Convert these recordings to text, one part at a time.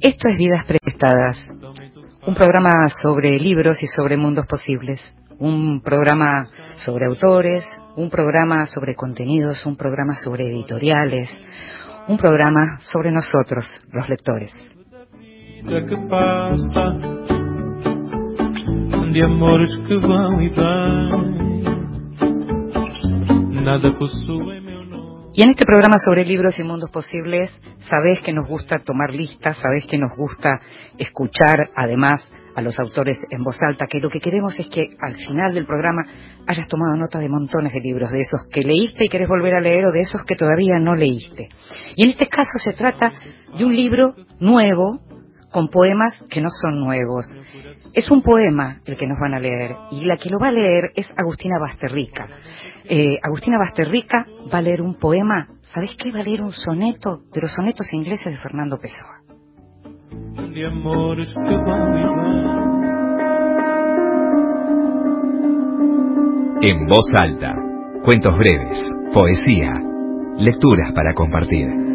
Esto es Vidas Prestadas, un programa sobre libros y sobre mundos posibles, un programa sobre autores, un programa sobre contenidos, un programa sobre editoriales, un programa sobre nosotros, los lectores. Que passa, de amores que vão e vêm. Nada em nome. Y en este programa sobre libros y mundos posibles, sabés que nos gusta tomar listas, sabés que nos gusta escuchar además a los autores en voz alta, que lo que queremos es que al final del programa hayas tomado nota de montones de libros, de esos que leíste y querés volver a leer o de esos que todavía no leíste. Y en este caso se trata de un libro nuevo con poemas que no son nuevos. Es un poema el que nos van a leer y la que lo va a leer es Agustina Basterrica. Eh, Agustina Basterrica va a leer un poema, ¿sabés qué? Va a leer un soneto de los sonetos ingleses de Fernando Pessoa. De amores que vão vêm. En voz alta, cuentos breves, poesía, lecturas para compartir.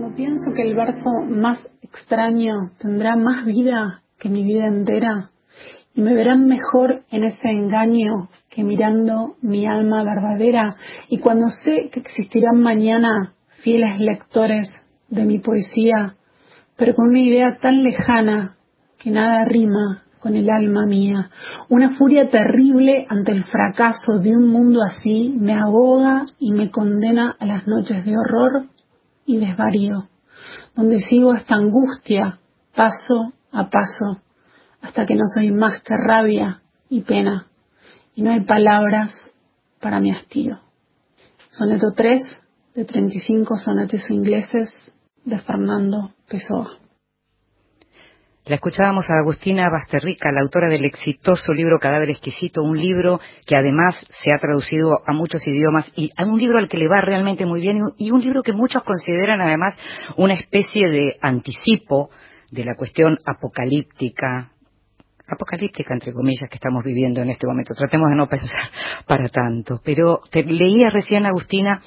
Cuando pienso que el verso más extraño tendrá más vida que mi vida entera y me verán mejor en ese engaño que mirando mi alma verdadera y cuando sé que existirán mañana fieles lectores de mi poesía, pero con una idea tan lejana que nada rima con el alma mía. Una furia terrible ante el fracaso de un mundo así me aboga y me condena a las noches de horror y desvarío, donde sigo esta angustia paso a paso, hasta que no soy más que rabia y pena, y no hay palabras para mi hastío. Soneto 3 de 35 sonetos ingleses de Fernando Pessoa. La escuchábamos a Agustina Basterrica, la autora del exitoso libro Cadáver Exquisito, un libro que además se ha traducido a muchos idiomas y a un libro al que le va realmente muy bien y un libro que muchos consideran además una especie de anticipo de la cuestión apocalíptica, apocalíptica entre comillas que estamos viviendo en este momento. Tratemos de no pensar para tanto. Pero te leía recién, Agustina,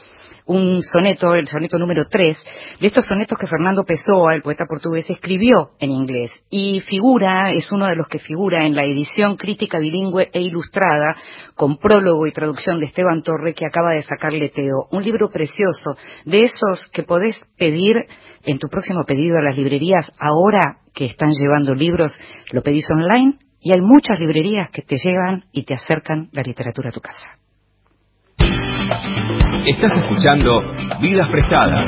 un soneto, el soneto número 3, de estos sonetos que Fernando Pessoa, el poeta portugués, escribió en inglés y figura, es uno de los que figura en la edición crítica bilingüe e ilustrada con prólogo y traducción de Esteban Torre que acaba de sacar Leteo, un libro precioso de esos que podés pedir en tu próximo pedido a las librerías ahora que están llevando libros, lo pedís online y hay muchas librerías que te llevan y te acercan la literatura a tu casa. Estás escuchando Vidas Prestadas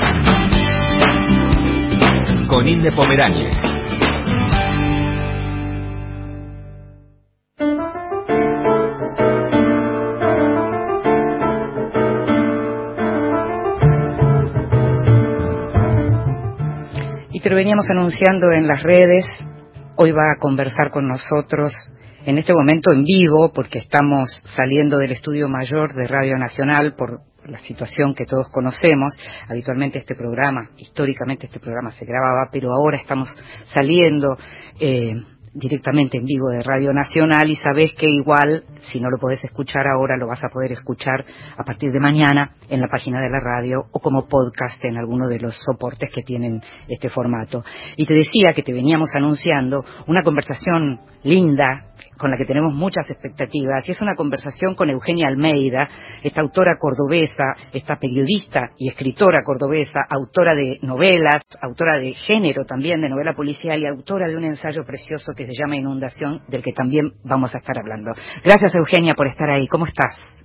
con Inde Pomerania. Y te lo veníamos anunciando en las redes. Hoy va a conversar con nosotros en este momento en vivo, porque estamos saliendo del estudio mayor de Radio Nacional por la situación que todos conocemos. Habitualmente este programa, históricamente este programa se grababa, pero ahora estamos saliendo eh, directamente en vivo de Radio Nacional y sabés que igual, si no lo podés escuchar ahora, lo vas a poder escuchar a partir de mañana en la página de la radio o como podcast en alguno de los soportes que tienen este formato. Y te decía que te veníamos anunciando una conversación linda con la que tenemos muchas expectativas y es una conversación con Eugenia Almeida, esta autora cordobesa, esta periodista y escritora cordobesa, autora de novelas, autora de género también, de novela policial y autora de un ensayo precioso que se llama Inundación, del que también vamos a estar hablando. Gracias Eugenia por estar ahí. ¿Cómo estás?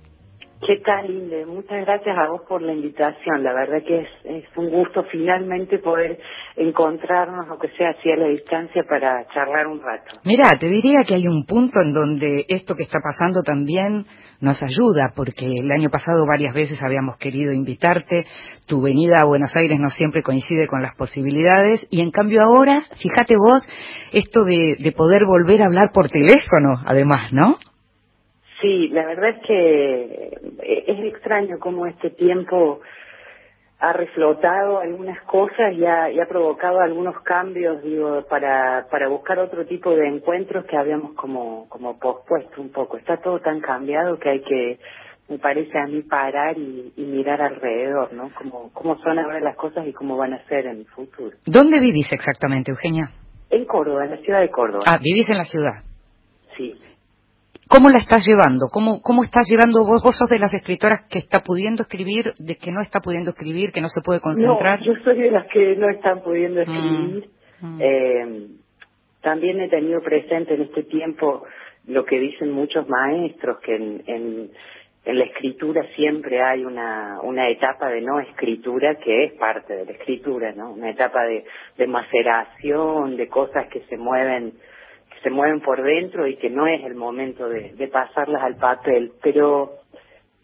¿Qué tal, Inde? Muchas gracias a vos por la invitación. La verdad que es, es un gusto finalmente poder encontrarnos, aunque sea así a la distancia, para charlar un rato. Mira, te diría que hay un punto en donde esto que está pasando también nos ayuda, porque el año pasado varias veces habíamos querido invitarte, tu venida a Buenos Aires no siempre coincide con las posibilidades, y en cambio ahora, fíjate vos, esto de, de poder volver a hablar por teléfono, además, ¿no? Sí, la verdad es que es extraño cómo este tiempo ha reflotado algunas cosas y ha, y ha provocado algunos cambios, digo, para, para buscar otro tipo de encuentros que habíamos como, como pospuesto un poco. Está todo tan cambiado que hay que me parece a mí parar y, y mirar alrededor, ¿no? Cómo, cómo son ahora las cosas y cómo van a ser en el futuro. ¿Dónde vivís exactamente, Eugenia? En Córdoba, en la ciudad de Córdoba. Ah, vivís en la ciudad. Sí. ¿Cómo la estás llevando? ¿Cómo, cómo estás llevando vos? ¿Vos sos de las escritoras que está pudiendo escribir, de que no está pudiendo escribir, que no se puede concentrar? No, yo soy de las que no están pudiendo Mm, escribir. mm. Eh, también he tenido presente en este tiempo lo que dicen muchos maestros, que en, en, en la escritura siempre hay una, una etapa de no escritura que es parte de la escritura, ¿no? Una etapa de, de maceración, de cosas que se mueven se mueven por dentro y que no es el momento de, de pasarlas al papel. Pero,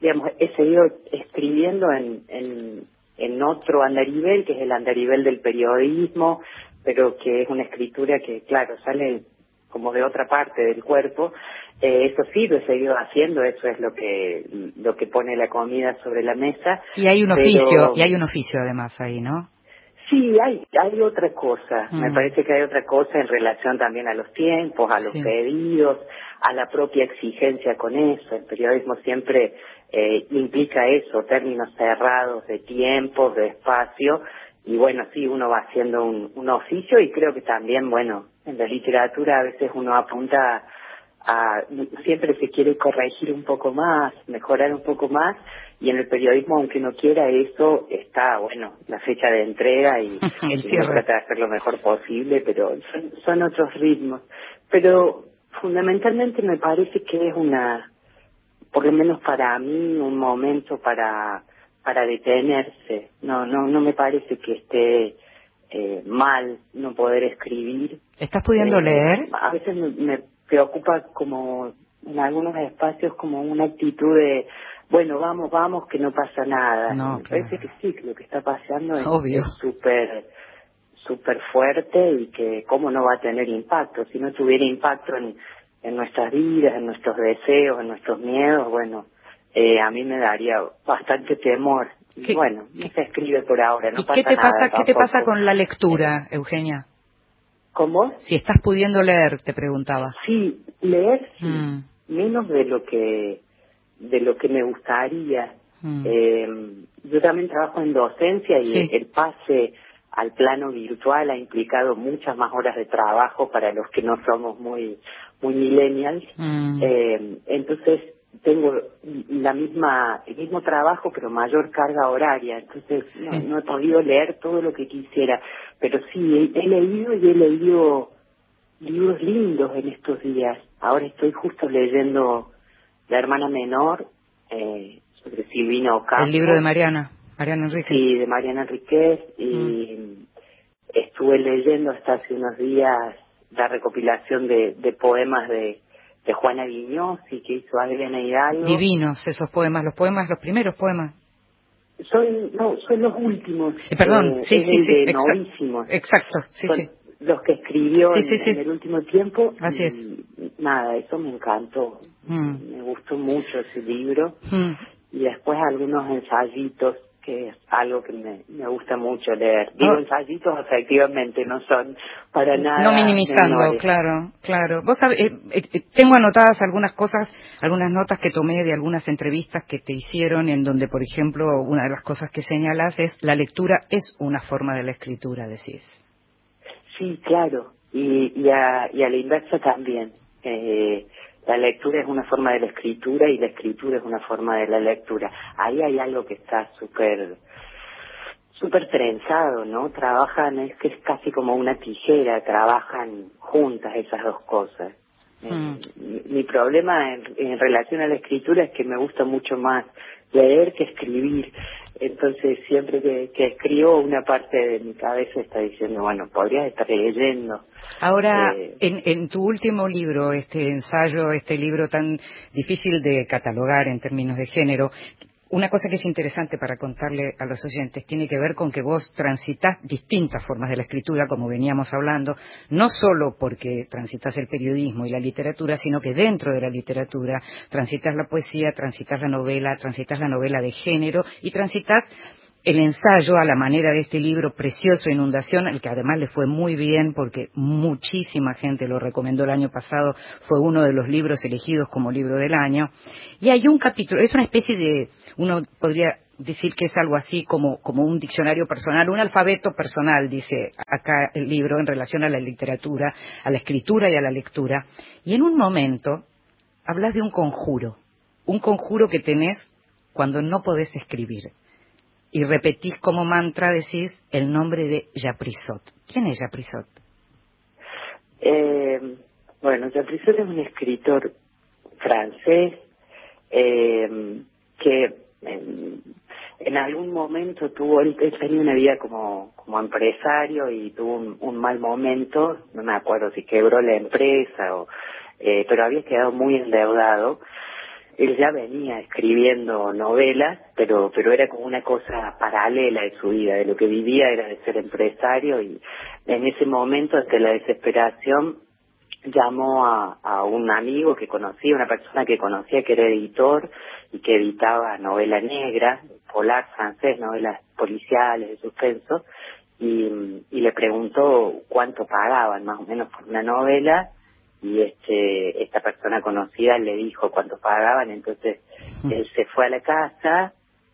digamos, he seguido escribiendo en, en, en otro andarivel, que es el andarivel del periodismo, pero que es una escritura que, claro, sale como de otra parte del cuerpo. Eh, eso sí lo he seguido haciendo, eso es lo que lo que pone la comida sobre la mesa. Y hay un pero- oficio, y hay un oficio además ahí, ¿no? Sí, hay, hay otra cosa. Me Mm. parece que hay otra cosa en relación también a los tiempos, a los Sí. pedidos, a la propia exigencia con eso. El periodismo siempre eh, implica eso, términos cerrados de tiempo, de espacio. Y bueno, sí, uno va haciendo un, un oficio y creo que también, bueno, en la literatura a veces uno apunta a, siempre se quiere corregir un poco más, mejorar un poco más, y en el periodismo, aunque no quiera eso, está, bueno, la fecha de entrega y, y trata de hacer lo mejor posible, pero son, son otros ritmos. Pero fundamentalmente me parece que es una, por lo menos para mí, un momento para para detenerse. No, no, no me parece que esté eh, mal no poder escribir. ¿Estás pudiendo Eh, leer? A veces me, me preocupa como en algunos espacios como una actitud de, bueno, vamos, vamos, que no pasa nada. No, claro. parece que sí, que lo que está pasando es Obvio. es súper súper fuerte y que cómo no va a tener impacto. Si no tuviera impacto en, en nuestras vidas, en nuestros deseos, en nuestros miedos, bueno, eh, a mí me daría bastante temor. Y ¿Qué- bueno, no se escribe por ahora, no ¿Y pasa qué te nada pasa, qué te pasa con la lectura, Eugenia? ¿Cómo? Si estás pudiendo leer, te preguntaba. Sí, leer sí, Mm. menos de lo que de lo que me gustaría. Mm. Eh, yo también trabajo en docencia y Sí. el pase al plano virtual ha implicado muchas más horas de trabajo para los que no somos muy muy millennials. Mm. Eh, entonces tengo la misma el mismo trabajo pero mayor carga horaria. Entonces no, he podido leer todo lo que quisiera, pero sí he, he leído y he leído libros lindos en estos días. Ahora estoy justo leyendo La hermana menor eh, sobre Silvina Ocampo. El libro de Mariana, Mariana Enríquez. Sí, de Mariana Enríquez y estuve leyendo hasta hace unos días la recopilación de, de poemas de, de Juana Viñosi que hizo Adriana Hidalgo. Divinos esos poemas, los poemas, los primeros poemas. Son, no, son los últimos. Eh, perdón, Eh, sí, sí, sí, de exacto. Novísimos. Exacto, sí, Son sí. los que escribió Sí, en, sí, sí. en el último tiempo. Así es. Nada, eso me encantó. Mm. Me gustó mucho ese libro. Mm. Y después algunos ensayitos, que es algo que me, me gusta mucho leer. Digo Ah. ensayitos, efectivamente, no son para nada. No minimizando, menores. claro, claro. Vos sabés, eh, eh, tengo anotadas algunas cosas, algunas notas que tomé de algunas entrevistas que te hicieron, en donde, por ejemplo, una de las cosas que señalas es la lectura es una forma de la escritura, decís. Sí, claro. Y, y, a, y a la inversa también. Eh, la lectura es una forma de la escritura y la escritura es una forma de la lectura. Ahí hay algo que está súper súper trenzado, ¿no? Trabajan, es que es casi como una tijera, trabajan juntas esas dos cosas. Eh, Mm. mi, mi problema en, en relación a la escritura es que me gusta mucho más leer que escribir. Entonces, siempre que, que escribo, una parte de mi cabeza está diciendo, bueno, podrías estar leyendo. Ahora, Eh, en, en tu último libro, este ensayo, este libro tan difícil de catalogar en términos de género, una cosa que es interesante para contarle a los oyentes tiene que ver con que vos transitas distintas formas de la escritura, como veníamos hablando, no solo porque transitas el periodismo y la literatura, sino que dentro de la literatura transitas la poesía, transitas la novela, transitas la novela de género y transitas el ensayo a la manera de este libro precioso, Inundación, el que además le fue muy bien porque muchísima gente lo recomendó el año pasado, fue uno de los libros elegidos como libro del año. Y hay un capítulo, es una especie de, uno podría decir que es algo así como, como un diccionario personal, un alfabeto personal, dice acá el libro, en relación a la literatura, a la escritura y a la lectura. Y en un momento hablas de un conjuro, un conjuro que tenés cuando no podés escribir y repetís como mantra, decís el nombre de Japrisot. ¿Quién es Japrisot? Eh, bueno, Japrisot es un escritor francés eh, que en, algún momento tuvo, él, tenía una vida como, como empresario y tuvo un, mal momento, no me acuerdo si quebró la empresa o, eh, pero había quedado muy endeudado. Él ya venía escribiendo novelas, pero pero era como una cosa paralela de su vida, de lo que vivía era de ser empresario y en ese momento, ante la desesperación, llamó a, a un amigo que conocía, una persona que conocía que era editor y que editaba novela negra, polar francés, novelas policiales, de suspenso, y, y le preguntó cuánto pagaban más o menos por una novela y este esta persona conocida le dijo cuánto pagaban, entonces él se fue a la casa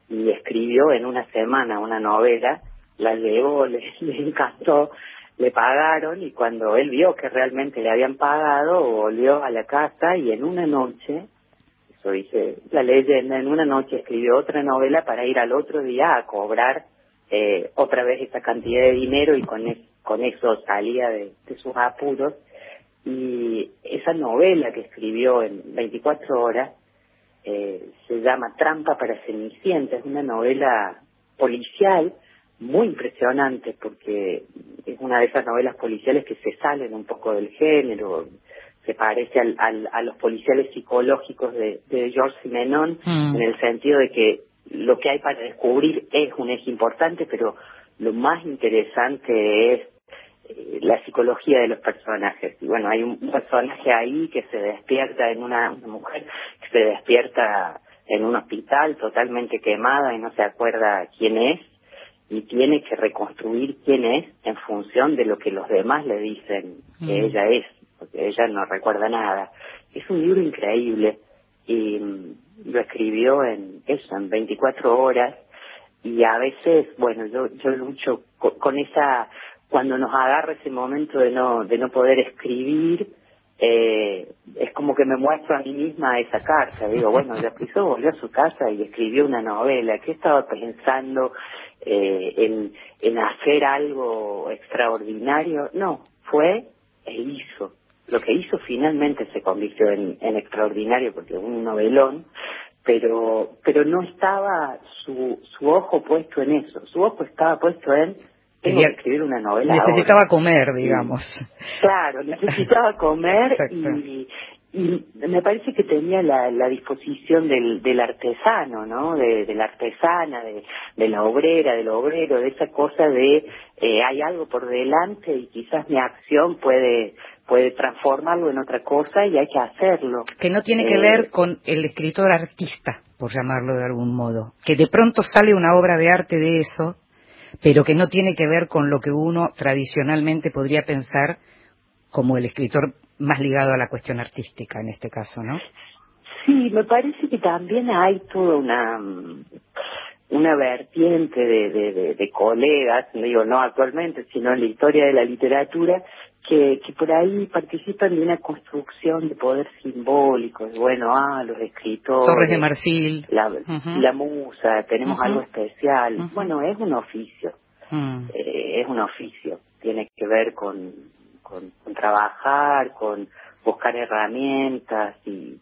y escribió en una semana una novela, la llevó, le, encantó, le pagaron y cuando él vio que realmente le habían pagado, volvió a la casa y en una noche, eso dice la leyenda, en una noche escribió otra novela para ir al otro día a cobrar eh, otra vez esa cantidad de dinero y con, con eso salía de sus apuros. Y esa novela que escribió en 24 horas eh, se llama Trampa para Cenicienta, es una novela policial muy impresionante porque es una de esas novelas policiales que se salen un poco del género, se parece al, al, a los policiales psicológicos de, de George Simenon mm. en el sentido de que lo que hay para descubrir es un eje importante, pero lo más interesante es eh, la psicología de los personajes. Y bueno, hay un personaje ahí que se despierta en una, mujer que se despierta en un hospital totalmente quemada y no se acuerda quién es y tiene que reconstruir quién es en función de lo que los demás le dicen que mm. ella es, porque ella no recuerda nada. Es un libro increíble y mm, lo escribió en eso, en 24 horas y a veces, bueno, yo, yo lucho con esa cuando nos agarra ese momento de no de no poder escribir eh, es como que me muestro a mí misma esa carta. Digo bueno ya pisó volvió a su casa y escribió una novela. ¿qué estaba pensando eh, en en hacer algo extraordinario no fue e hizo. Lo que hizo finalmente se convirtió en, en extraordinario porque un novelón pero pero no estaba su su ojo puesto en eso. Su ojo estaba puesto en tengo que escribir una novela. Necesitaba comer, digamos. Claro, necesitaba comer y, y me parece que tenía la, la disposición del, del artesano, ¿no? De, de la artesana, de, de la obrera, del obrero, de esa cosa de eh, hay algo por delante y quizás mi acción puede puede transformarlo en otra cosa y hay que hacerlo. Que no tiene que ver eh, con el escritor artista, por llamarlo de algún modo. Que de pronto sale una obra de arte de eso pero que no tiene que ver con lo que uno tradicionalmente podría pensar como el escritor más ligado a la cuestión artística en este caso, ¿no? Sí, me parece que también hay toda una una vertiente de, de, de, colegas, digo no actualmente, sino en la historia de la literatura, que, que por ahí participan de una construcción de poder simbólico, bueno, ah, los escritores. Torres de Marfil. La, la musa, tenemos algo especial. Bueno, es un oficio, mm. eh, es un oficio, tiene que ver con, con, trabajar, con buscar herramientas y,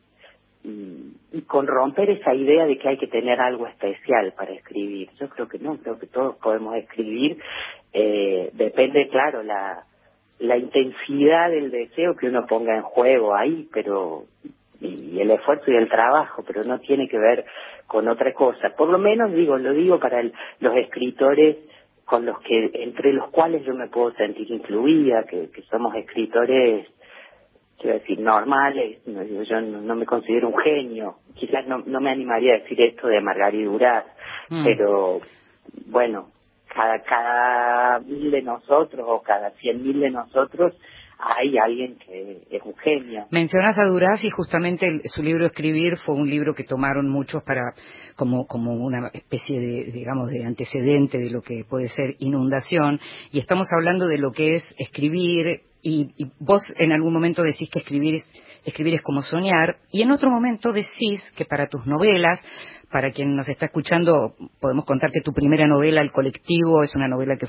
y, y, con romper esa idea de que hay que tener algo especial para escribir. Yo creo que no, creo que todos podemos escribir. Eh, depende, claro, la la intensidad del deseo que uno ponga en juego ahí, pero y el esfuerzo y el trabajo, pero no tiene que ver con otra cosa. Por lo menos digo, lo digo para los escritores con los que entre los cuales yo me puedo sentir incluida, que, somos escritores quiero decir, normales, yo no, me considero un genio, quizás no, no me animaría a decir esto de Margarita Duras, mm. pero bueno, cada, cada mil de nosotros o cada cien mil de nosotros hay alguien que es un genio. Mencionas a Duraz y justamente su libro Escribir fue un libro que tomaron muchos para como como una especie de digamos de antecedente de lo que puede ser inundación y estamos hablando de lo que es escribir y, y vos en algún momento decís que escribir es, escribir es como soñar y en otro momento decís que para tus novelas para quien nos está escuchando, podemos contar que tu primera novela, El colectivo, es una novela que,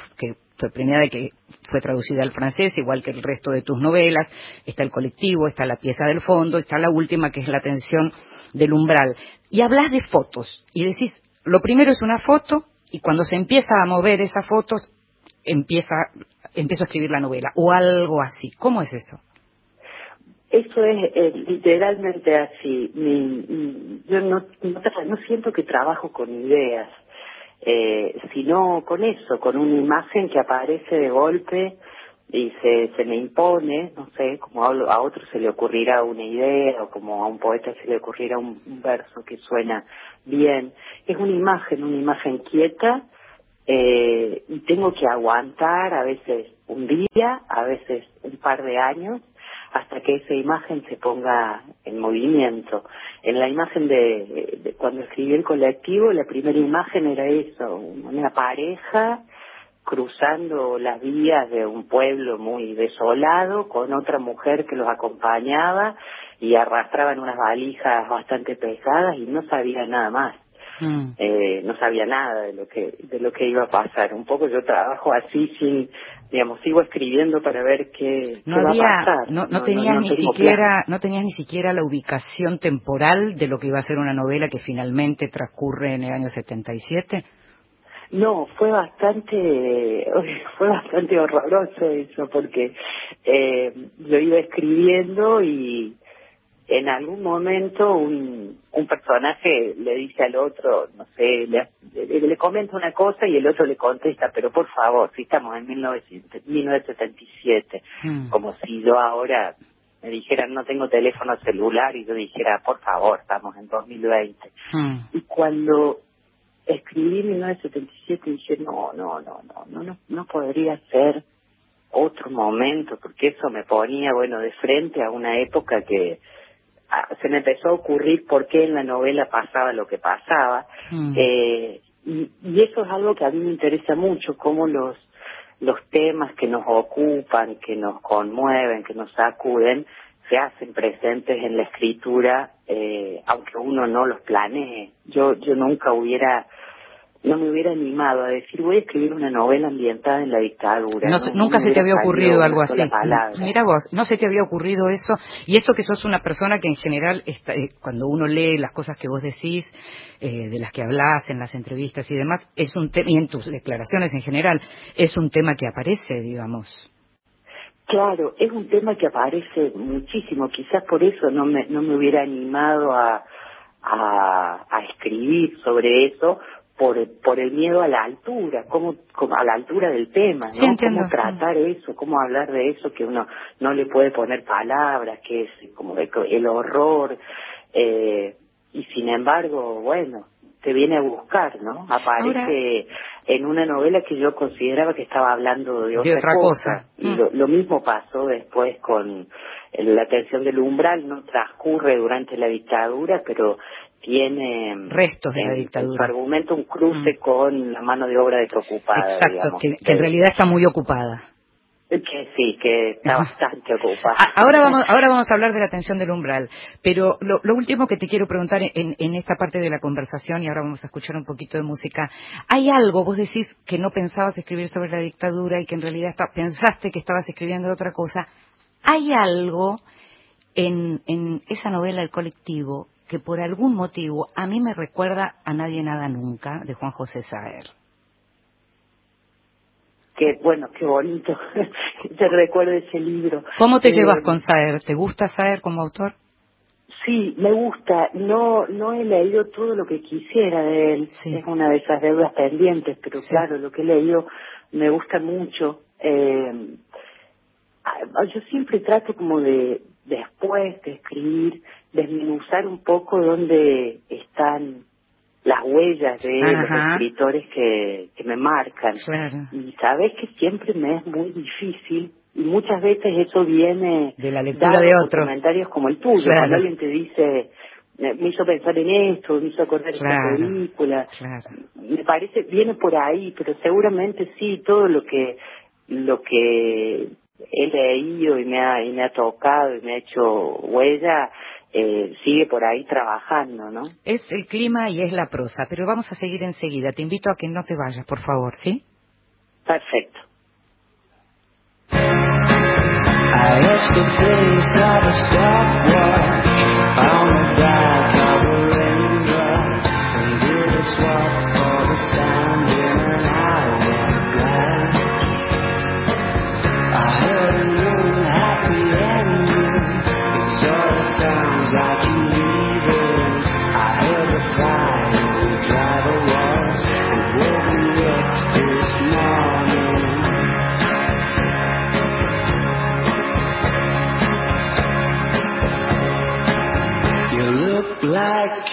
fue premiada y que fue traducida al francés, igual que el resto de tus novelas. Está El colectivo, está La pieza del fondo, está la última que es La atención del umbral. Y hablas de fotos y decís, lo primero es una foto y cuando se empieza a mover esa foto, empieza, empiezo a escribir la novela o algo así. ¿Cómo es eso? Eso es eh, literalmente así. yo no, no, siento que trabajo con ideas, eh, sino con eso, con una imagen que aparece de golpe y se, se me impone, no sé, como a, otro se le ocurrirá una idea o como a un poeta se le ocurrirá un, verso que suena bien. Es una imagen, una imagen quieta eh, y tengo que aguantar a veces un día, a veces un par de años hasta que esa imagen se ponga en movimiento. En la imagen de, cuando escribí el colectivo, la primera imagen era eso, una pareja cruzando las vías de un pueblo muy desolado con otra mujer que los acompañaba y arrastraban unas valijas bastante pesadas y no sabía nada más. Mm. Eh, no sabía nada de lo que de lo que iba a pasar. Un poco yo trabajo así sin digamos, sigo escribiendo para ver qué, no va a pasar. No, no, tenías ni siquiera, no tenías ni siquiera la ubicación temporal de lo que iba a ser una novela que finalmente transcurre en el año 77. No, fue bastante, fue bastante horroroso eso, porque eh, yo iba escribiendo y en algún momento un, un personaje le dice al otro, no sé, le, le, comenta una cosa y el otro le contesta, pero por favor, si estamos en 1977, hmm. como si yo ahora me dijeran no tengo teléfono celular y yo dijera, por favor, estamos en 2020. Hmm. Y cuando escribí 1977 dije, no, no, no, no, no, no, no podría ser otro momento, porque eso me ponía, bueno, de frente a una época que se me empezó a ocurrir por qué en la novela pasaba lo que pasaba. Mm. Eh, y, eso es algo que a mí me interesa mucho, cómo los, los temas que nos ocupan, que nos conmueven, que nos sacuden, se hacen presentes en la escritura, eh, aunque uno no los planee. Yo, yo nunca hubiera no me hubiera animado a decir voy a escribir una novela ambientada en la dictadura. nunca se te había ocurrido algo así. Mira vos, no se te había ocurrido eso. Y eso que sos una persona que en general, está, eh, cuando uno lee las cosas que vos decís, eh, de las que hablas en las entrevistas y demás, es un tema, y en tus declaraciones en general, es un tema que aparece, digamos. Claro, es un tema que aparece muchísimo. Quizás por eso no me, no me hubiera animado a, a, a escribir sobre eso, por, por el miedo a la altura, cómo, como a la altura del tema, ¿no? cómo tratar eso, cómo hablar de eso que uno no le puede poner palabras, que es como el horror, eh, y sin embargo, bueno, te viene a buscar, ¿no? Aparece en una novela que yo consideraba que estaba hablando de otra, cosa. Y mm. lo, mismo pasó después con la atención del umbral, no transcurre durante la dictadura, pero tiene restos de la dictadura. su argumento un cruce mm. con la mano de obra desocupada. Exacto, que, en realidad está muy ocupada. Que sí, que está bastante ocupada. Ahora vamos, ahora vamos a hablar de la atención del umbral, pero lo, último que te quiero preguntar en, en, esta parte de la conversación, y ahora vamos a escuchar un poquito de música, ¿hay algo, vos decís que no pensabas escribir sobre la dictadura y que en realidad pensaste que estabas escribiendo otra cosa? ¿Hay algo en, en esa novela El colectivo que por algún motivo a mí me recuerda a Nadie Nada Nunca de Juan José Saer. Qué bueno, qué bonito. te recuerdo ese libro. ¿Cómo te llevas eh, con Saer? ¿Te gusta Saer como autor? Sí, me gusta. No no he leído todo lo que quisiera de él. Es una de esas deudas pendientes, pero claro, lo que he leído me gusta mucho. Eh, yo siempre trato como de, después de escribir, desmenuzar un poco dónde están las huellas de los escritores que, que me marcan. Y sabes que siempre me es muy difícil y muchas veces eso viene de la lectura de otros comentarios como el tuyo cuando alguien te dice me hizo pensar en esto me hizo acordar esta película me parece viene por ahí pero seguramente sí todo lo que lo que he leído y me ha y me ha tocado y me ha hecho huella eh, sigue por ahí trabajando, ¿no? Es el clima y es la prosa, pero vamos a seguir enseguida. Te invito a que no te vayas, por favor, ¿sí? Perfecto. I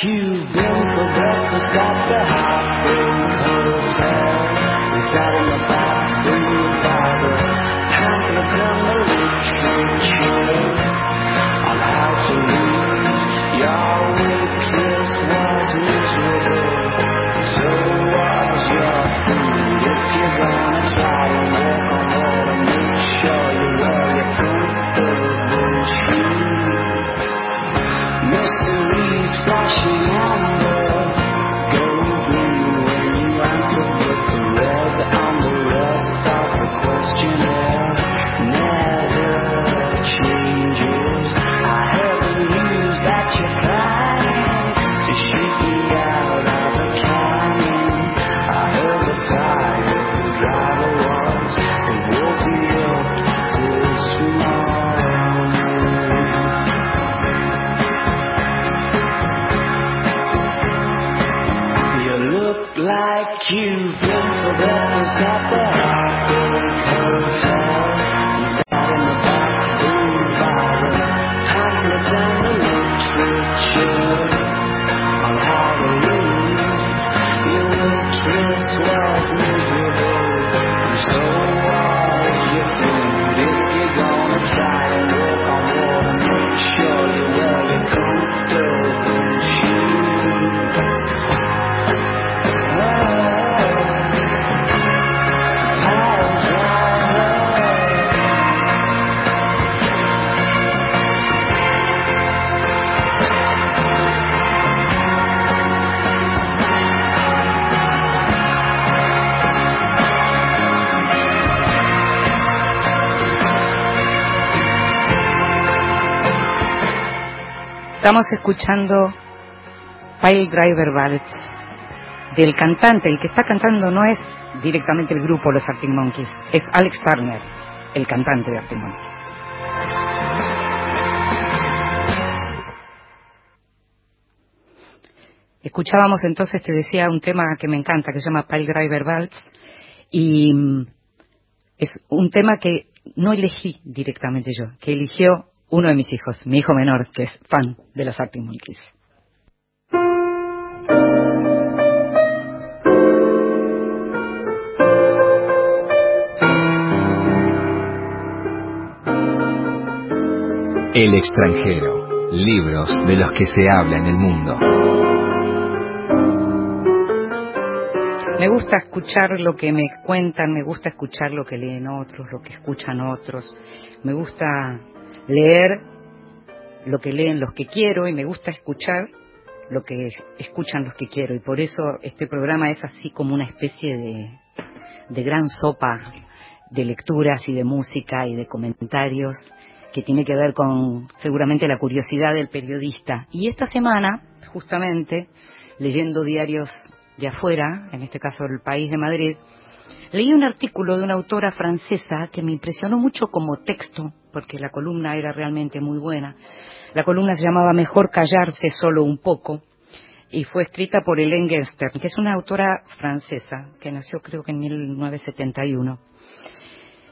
you've been for breakfast at the Heartbreak Hotel. We sat in the bathroom the time for the demolition chill on how to lose. Your you. Estamos escuchando Pile Driver Ballads del cantante, el que está cantando no es directamente el grupo Los Arctic Monkeys, es Alex Turner, el cantante de Arctic Monkeys. Escuchábamos entonces, te decía, un tema que me encanta, que se llama Pile Driver Ballads, y mm, es un tema que no elegí directamente yo, que eligió uno de mis hijos, mi hijo menor, que es fan de los Arctic Monkeys. El extranjero. Libros de los que se habla en el mundo. Me gusta escuchar lo que me cuentan, me gusta escuchar lo que leen otros, lo que escuchan otros. Me gusta leer lo que leen los que quiero y me gusta escuchar lo que escuchan los que quiero. Y por eso este programa es así como una especie de, de gran sopa de lecturas y de música y de comentarios que tiene que ver con seguramente la curiosidad del periodista. Y esta semana, justamente, leyendo diarios de afuera, en este caso el país de Madrid, leí un artículo de una autora francesa que me impresionó mucho como texto, porque la columna era realmente muy buena. La columna se llamaba Mejor callarse solo un poco y fue escrita por Hélène Gerster, que es una autora francesa que nació creo que en 1971.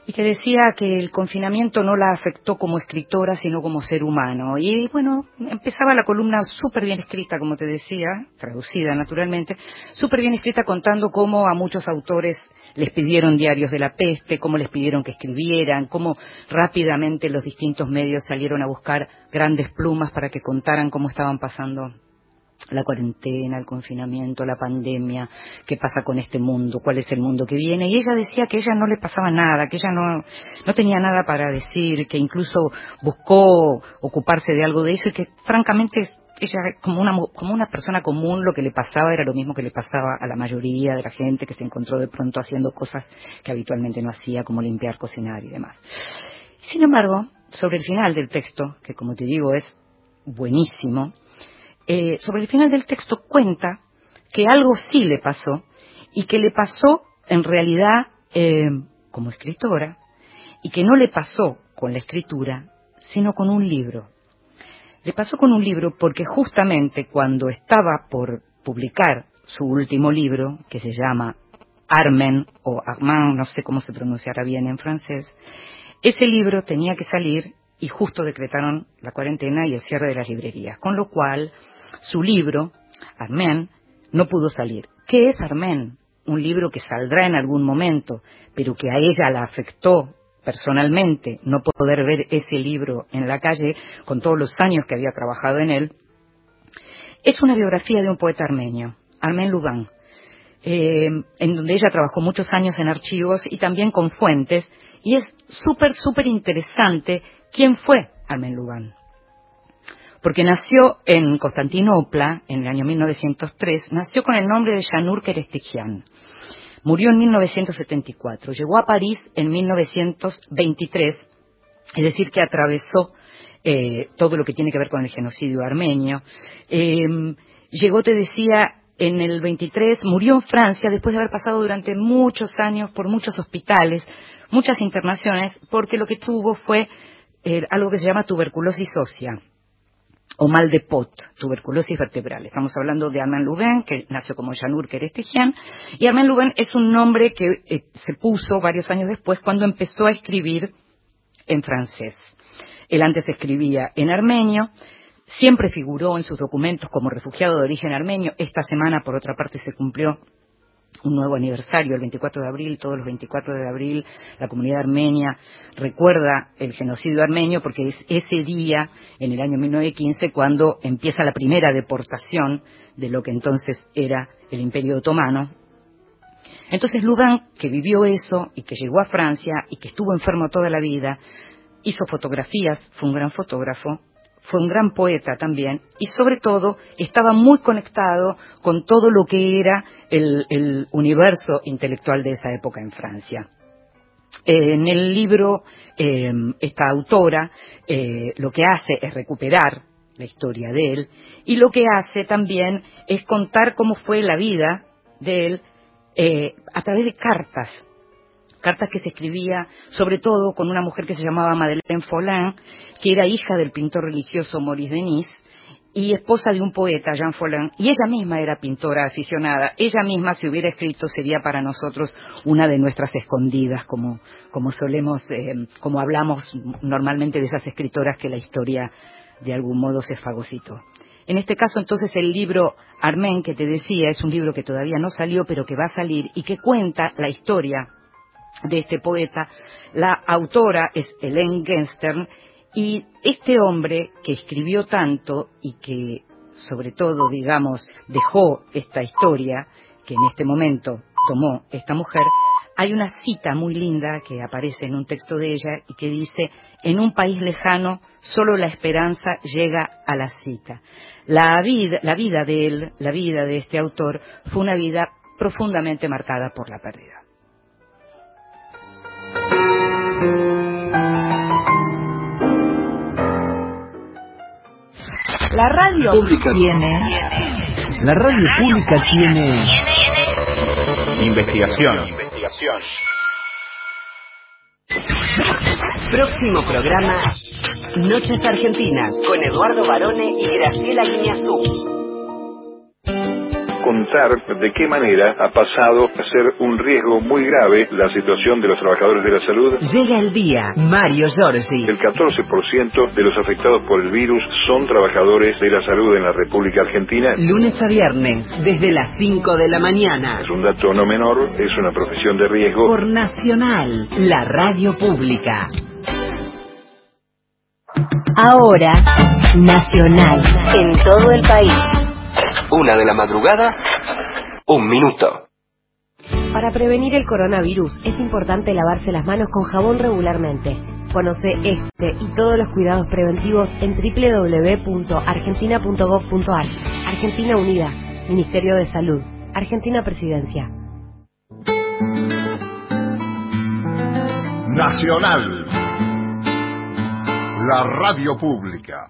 y que decía que el confinamiento no la afectó como escritora, sino como ser humano. Y bueno, empezaba la columna súper bien escrita, como te decía, traducida naturalmente, súper bien escrita contando cómo a muchos autores les pidieron diarios de la peste, cómo les pidieron que escribieran, cómo rápidamente los distintos medios salieron a buscar grandes plumas para que contaran cómo estaban pasando la cuarentena, el confinamiento, la pandemia, qué pasa con este mundo, cuál es el mundo que viene. Y ella decía que ella no le pasaba nada, que ella no, no tenía nada para decir, que incluso buscó ocuparse de algo de eso y que francamente ella como una, como una persona común lo que le pasaba era lo mismo que le pasaba a la mayoría de la gente que se encontró de pronto haciendo cosas que habitualmente no hacía, como limpiar, cocinar y demás. Sin embargo, sobre el final del texto, que como te digo es buenísimo, eh, sobre el final del texto cuenta que algo sí le pasó y que le pasó en realidad eh, como escritora y que no le pasó con la escritura, sino con un libro. Le pasó con un libro porque justamente cuando estaba por publicar su último libro, que se llama Armen o Armand, no sé cómo se pronunciará bien en francés, ese libro tenía que salir y justo decretaron la cuarentena y el cierre de las librerías, con lo cual su libro, Armen, no pudo salir. ¿Qué es Armen? Un libro que saldrá en algún momento, pero que a ella la afectó personalmente no poder ver ese libro en la calle con todos los años que había trabajado en él, es una biografía de un poeta armenio, Armen Lubán, eh, en donde ella trabajó muchos años en archivos y también con fuentes, y es súper, súper interesante quién fue Armen Lubán porque nació en Constantinopla en el año 1903, nació con el nombre de Janur Kerestigian. Murió en 1974, llegó a París en 1923, es decir, que atravesó eh, todo lo que tiene que ver con el genocidio armenio. Em, llegó, te decía, en el 23, murió en Francia después de haber pasado durante muchos años por muchos hospitales, muchas internaciones, porque lo que tuvo fue eh, algo que se llama tuberculosis ósea o mal de Pot, tuberculosis vertebral. Estamos hablando de Armand Louvain, que nació como Janur Kerestigian, y Armand Louvain es un nombre que eh, se puso varios años después cuando empezó a escribir en francés. Él antes escribía en armenio, siempre figuró en sus documentos como refugiado de origen armenio. Esta semana, por otra parte, se cumplió un nuevo aniversario, el 24 de abril, todos los 24 de abril, la comunidad armenia recuerda el genocidio armenio porque es ese día, en el año 1915, cuando empieza la primera deportación de lo que entonces era el Imperio Otomano. Entonces Lugan, que vivió eso y que llegó a Francia y que estuvo enfermo toda la vida, hizo fotografías, fue un gran fotógrafo, fue un gran poeta también y sobre todo estaba muy conectado con todo lo que era el, universo intelectual de esa época en Francia. en el libro, eh, esta autora eh, lo que hace es recuperar la historia de él y lo que hace también es contar cómo fue la vida de él eh, a través de cartas cartas que se escribía sobre todo con una mujer que se llamaba Madeleine Follin, que era hija del pintor religioso Maurice Denis y esposa de un poeta, Jean Follin, y ella misma era pintora aficionada. Ella misma, si hubiera escrito, sería para nosotros una de nuestras escondidas, como, como solemos, eh, como hablamos normalmente de esas escritoras que la historia de algún modo se fagocitó. En este caso, entonces, el libro Armen, que te decía, es un libro que todavía no salió, pero que va a salir y que cuenta la historia de este poeta. La autora es Hélène Genstern y este hombre que escribió tanto y que sobre todo, digamos, dejó esta historia que en este momento tomó esta mujer, hay una cita muy linda que aparece en un texto de ella y que dice, en un país lejano solo la esperanza llega a la cita. La vida, la vida de él, la vida de este autor, fue una vida profundamente marcada por la pérdida. La radio pública tiene. La radio pública tiene. Investigación. Próximo programa Noches Argentinas con Eduardo Barone y Graciela Guiñazú. Contar de qué manera ha pasado a ser un riesgo muy grave la situación de los trabajadores de la salud. Llega el día, Mario Giorgi. El 14% de los afectados por el virus son trabajadores de la salud en la República Argentina. Lunes a viernes, desde las 5 de la mañana. Es un dato no menor, es una profesión de riesgo. Por Nacional, la radio pública. Ahora, Nacional, en todo el país. Una de la madrugada, un minuto. Para prevenir el coronavirus es importante lavarse las manos con jabón regularmente. Conoce este y todos los cuidados preventivos en www.argentina.gov.ar. Argentina Unida, Ministerio de Salud, Argentina Presidencia. Nacional, la radio pública.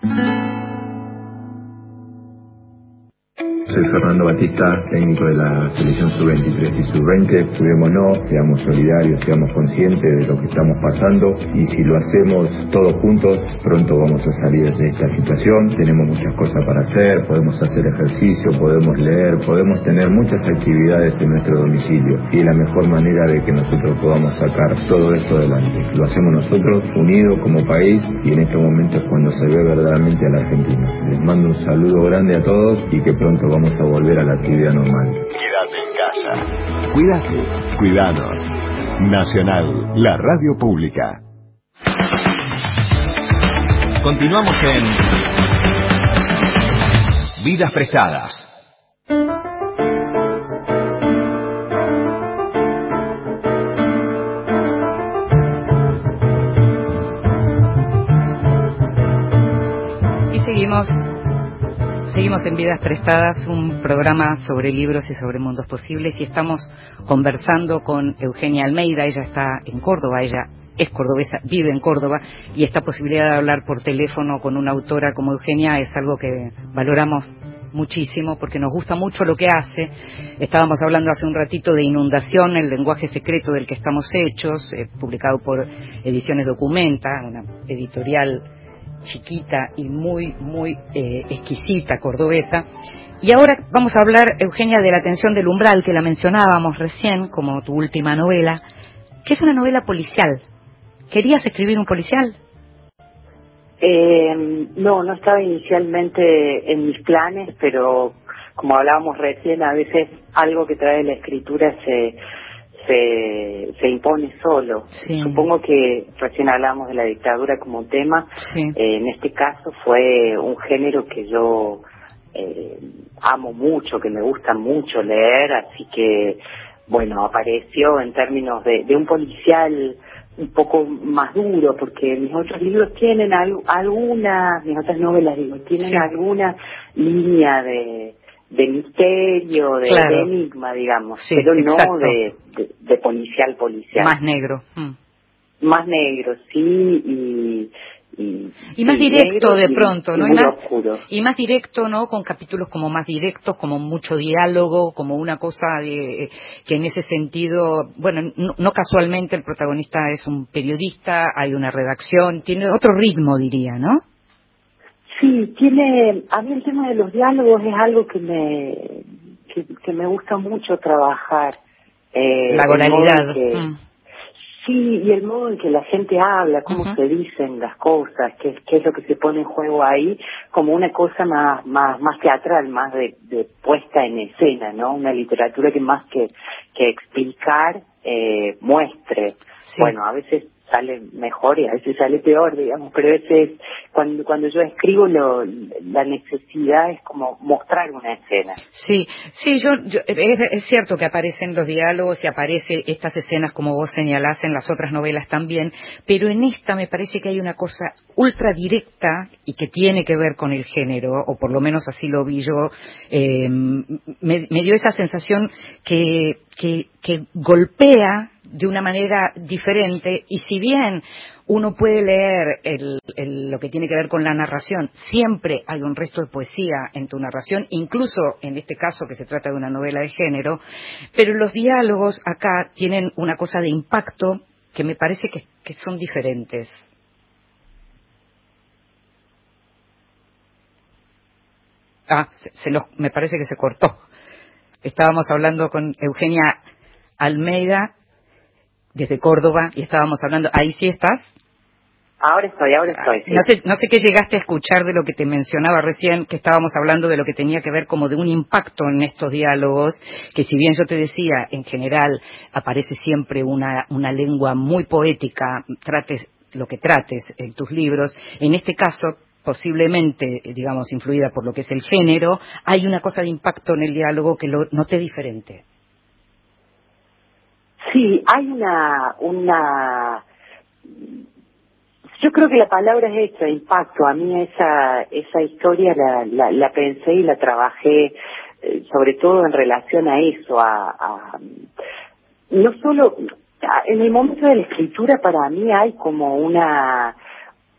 Soy Fernando Batista, técnico de la selección sub-23 y sub-20. Cuidémonos, seamos solidarios, seamos conscientes de lo que estamos pasando y si lo hacemos todos juntos, pronto vamos a salir de esta situación. Tenemos muchas cosas para hacer, podemos hacer ejercicio, podemos leer, podemos tener muchas actividades en nuestro domicilio y es la mejor manera de que nosotros podamos sacar todo esto adelante. Lo hacemos nosotros unidos como país y en este momento es cuando se ve verdaderamente a la Argentina. Les mando un saludo grande a todos y que pronto vamos a volver a la actividad normal. Quédate en casa. Cuídate, cuidados. Nacional, la radio pública. Continuamos en Vidas Prestadas. Y seguimos, seguimos en Vidas Prestadas, un programa sobre libros y sobre mundos posibles y estamos conversando con Eugenia Almeida, ella está en Córdoba, ella es cordobesa, vive en Córdoba y esta posibilidad de hablar por teléfono con una autora como Eugenia es algo que valoramos muchísimo porque nos gusta mucho lo que hace. Estábamos hablando hace un ratito de Inundación, el lenguaje secreto del que estamos hechos, eh, publicado por Ediciones Documenta, una editorial chiquita y muy, muy eh, exquisita, cordobesa. Y ahora vamos a hablar, Eugenia, de La Atención del Umbral, que la mencionábamos recién como tu última novela, que es una novela policial. ¿Querías escribir un policial? Eh, no, no estaba inicialmente en mis planes, pero como hablábamos recién, a veces algo que trae la escritura se se, se impone solo. Sí. Supongo que recién hablamos de la dictadura como tema. Sí. Eh, en este caso fue un género que yo eh, amo mucho, que me gusta mucho leer, así que, bueno, apareció en términos de, de un policial un poco más duro, porque mis otros libros tienen al- alguna, mis otras novelas, digo, tienen Sí. alguna línea de, de misterio, de, Claro. de enigma, digamos, Sí, pero no de, de, de policial policial. Más negro. Mm. Más negro, sí, y... Y, Y más directo negro de pronto, y ¿no? Y más, oscuro. y más directo, ¿no? Con capítulos como más directos, como mucho diálogo, como una cosa de, que en ese sentido, bueno, no, no casualmente el protagonista es un periodista, hay una redacción, tiene otro ritmo, diría, ¿no? Sí, tiene, a mí el tema de los diálogos es algo que me, que, que me gusta mucho trabajar. Eh, La oralidad. que- Mm. Sí, y el modo en que la gente habla, cómo se dicen las cosas, qué, qué es lo que se pone en juego ahí, como una cosa más, más, más teatral, más de, de puesta en escena, ¿no? Una literatura que más que, que explicar, eh, muestre. Sí. Bueno, a veces sale mejor y a veces sale peor, digamos, pero a veces cuando, cuando yo escribo lo, la necesidad es como mostrar una escena. Sí, sí, yo, yo- es, es cierto que aparecen los diálogos y aparece estas escenas como vos señalás en las otras novelas también, pero en esta me parece que hay una cosa ultra directa y que tiene que ver con el género, o por lo menos así lo vi yo, eh, me, me dio esa sensación que, que, que golpea de una manera diferente y si bien uno puede leer el- el- lo que tiene que ver con la narración, siempre hay un resto de poesía en tu narración, incluso en este caso que se trata de una novela de género, pero los diálogos acá tienen una cosa de impacto que me parece que, son diferentes. Ah, se, se me parece que se cortó. Estábamos hablando con Eugenia Almeida desde Córdoba y estábamos hablando, ahí sí estás. Ahora estoy, ahora estoy. No sé, no sé qué llegaste a escuchar de lo que te mencionaba recién, que estábamos hablando de lo que tenía que ver como de un impacto en estos diálogos, que si bien yo te decía, en general aparece siempre una, una lengua muy poética, trates lo que trates en tus libros, en este caso posiblemente, digamos, influida por lo que es el género, hay una cosa de impacto en el diálogo que lo noté diferente. Sí, hay una, una, yo creo que la palabra es esa, impacto. A mí esa, esa historia la, la, la pensé y la trabajé eh, sobre todo en relación a eso, a, a no solo, en el momento de la escritura para mí hay como una,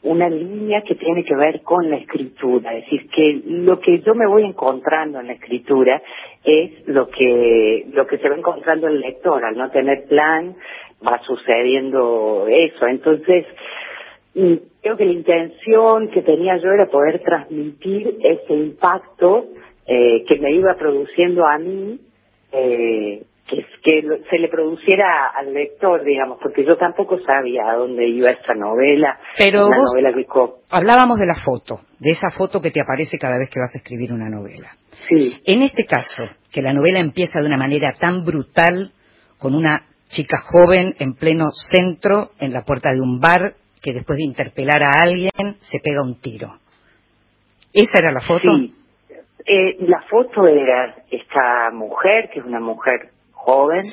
una línea que tiene que ver con la escritura, es decir, que lo que yo me voy encontrando en la escritura es lo que lo que se va encontrando el lector, al no tener plan va sucediendo eso, entonces mm, creo que la intención que tenía yo era poder transmitir ese impacto eh, que me iba produciendo a mí eh, que, que se le produciera al lector, digamos, porque yo tampoco sabía a dónde iba esta novela. Pero una vos novela que co- hablábamos de la foto, de esa foto que te aparece cada vez que vas a escribir una novela. Sí. En este caso, que la novela empieza de una manera tan brutal, con una chica joven en pleno centro, en la puerta de un bar, que después de interpelar a alguien, se pega un tiro. ¿Esa era la foto? Sí. Eh, la foto era esta mujer, que es una mujer joven,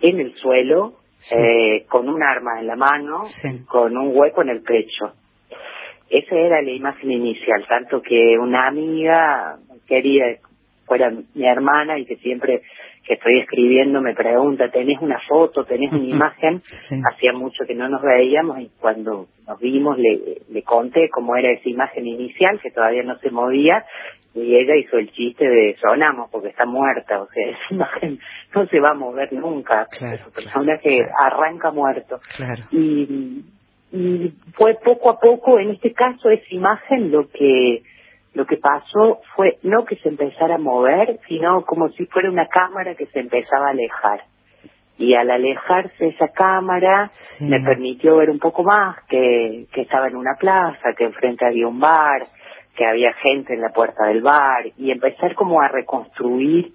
en el suelo, eh, con un arma en la mano, con un hueco en el pecho. Esa era la imagen inicial, tanto que una amiga quería fuera mi hermana y que siempre que estoy escribiendo me pregunta, ¿tenés una foto, tenés una imagen? Hacía mucho que no nos veíamos y cuando nos vimos le, le conté cómo era esa imagen inicial, que todavía no se movía, y ella hizo el chiste de sonamos porque está muerta, o sea, esa imagen no se va a mover nunca, es un personaje arranca muerto. Claro. Y, y fue poco a poco, en este caso, esa imagen lo que lo que pasó fue no que se empezara a mover, sino como si fuera una cámara que se empezaba a alejar. Y al alejarse esa cámara me permitió ver un poco más que, que estaba en una plaza, que enfrente había un bar, que había gente en la puerta del bar y empezar como a reconstruir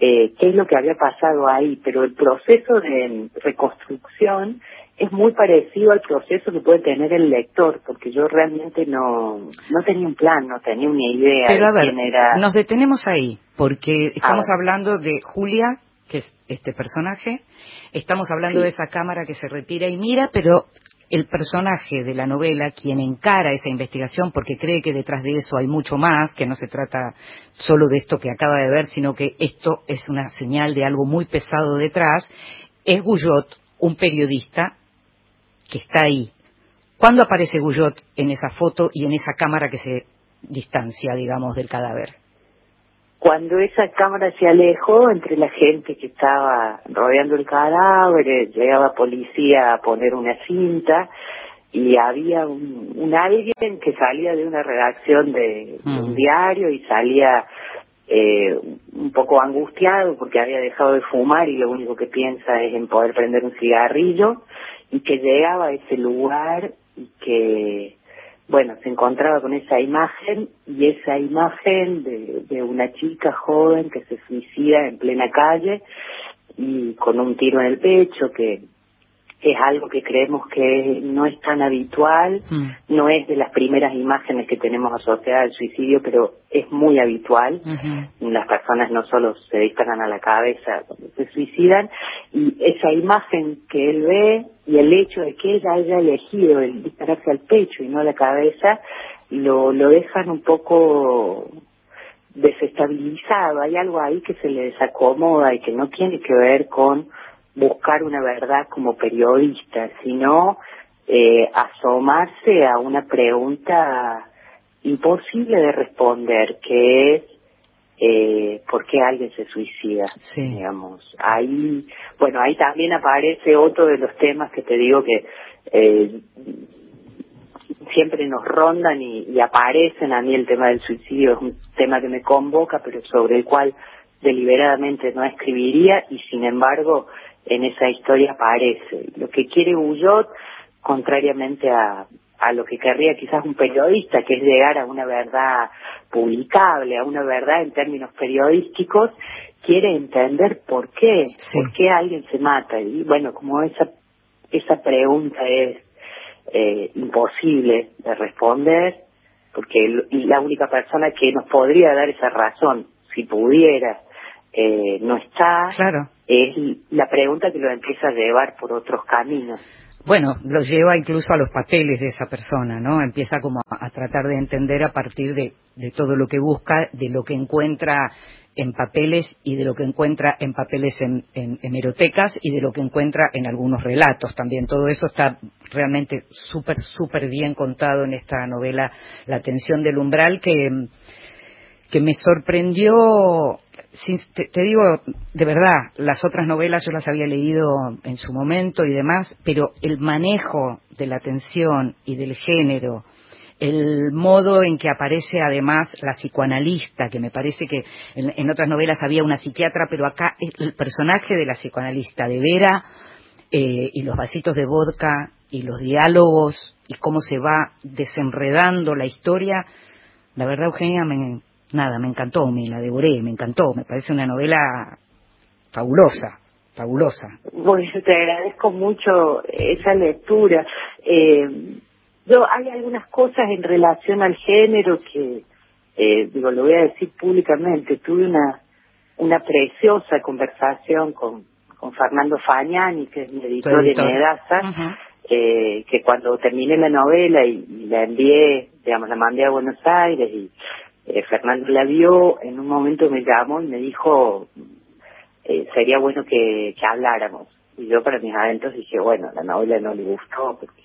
eh, qué es lo que había pasado ahí. Pero el proceso de reconstrucción es muy parecido al proceso que puede tener el lector, porque yo realmente no, no tenía un plan, no tenía una idea Pero a de ver, quién era. nos detenemos ahí, porque estamos hablando de Julia, que es este personaje, estamos hablando de esa cámara que se retira y mira, pero el personaje de la novela, quien encara esa investigación porque cree que detrás de eso hay mucho más, que no se trata solo de esto que acaba de ver, sino que esto es una señal de algo muy pesado detrás, es Guyot, un periodista que está ahí. ¿Cuándo aparece Guyot en esa foto y en esa cámara que se distancia, digamos, del cadáver? Cuando esa cámara se alejó entre la gente que estaba rodeando el cadáver, eh, llegaba policía a poner una cinta y había un, un alguien que salía de una redacción de, de un diario y salía eh, un poco angustiado porque había dejado de fumar y lo único que piensa es en poder prender un cigarrillo y que llegaba a ese lugar y que bueno, se encontraba con esa imagen y esa imagen de, de una chica joven que se suicida en plena calle y con un tiro en el pecho que es algo que creemos que no es tan habitual, no es de las primeras imágenes que tenemos asociadas al suicidio, pero es muy habitual. Las personas no solo se disparan a la cabeza cuando se suicidan, y esa imagen que él ve y el hecho de que ella haya elegido el dispararse al pecho y no a la cabeza, lo, lo dejan un poco desestabilizado. Hay algo ahí que se le desacomoda y que no tiene que ver con buscar una verdad como periodista, sino eh, asomarse a una pregunta imposible de responder, que es eh, por qué alguien se suicida, digamos. Ahí, bueno, ahí también aparece otro de los temas que te digo que eh, siempre nos rondan y, y aparecen a mí el tema del suicidio, es un tema que me convoca, pero sobre el cual deliberadamente no escribiría y sin embargo en esa historia aparece. Lo que quiere Bullot, contrariamente a, a lo que querría quizás un periodista, que es llegar a una verdad publicable, a una verdad en términos periodísticos, quiere entender por qué, por qué alguien se mata. Y bueno, como esa, esa pregunta es eh, imposible de responder, porque la única persona que nos podría dar esa razón, si pudiera, eh, no está, claro. es la pregunta que lo empieza a llevar por otros caminos. Bueno, lo lleva incluso a los papeles de esa persona, ¿no? Empieza como a, tratar de entender a partir de, de todo lo que busca, de lo que encuentra en papeles y de lo que encuentra en papeles en, en, hemerotecas y de lo que encuentra en algunos relatos también. Todo eso está realmente súper, súper bien contado en esta novela La tensión del umbral que, que me sorprendió, te, digo de verdad, las otras novelas yo las había leído en su momento y demás, pero el manejo de la tensión y del género el modo en que aparece además la psicoanalista, que me parece que en, otras novelas había una psiquiatra, pero acá el personaje de la psicoanalista, de Vera, eh, y los vasitos de vodka, y los diálogos, y cómo se va desenredando la historia, la verdad, Eugenia, me, nada, me encantó, me la devoré, me encantó, me parece una novela fabulosa fabulosa. Bueno, te agradezco mucho esa lectura. Eh, yo hay algunas cosas en relación al género que, eh, digo, lo voy a decir públicamente. Tuve una una preciosa conversación con, con Fernando Fagnani, que es mi editor, de Medaza, eh, que cuando terminé la novela y, la envié, digamos, la mandé a Buenos Aires y eh, Fernando la vio, en un momento me llamó y me dijo, eh, sería bueno que, que habláramos. Y yo para mis adentros dije, bueno, la novela no le gustó porque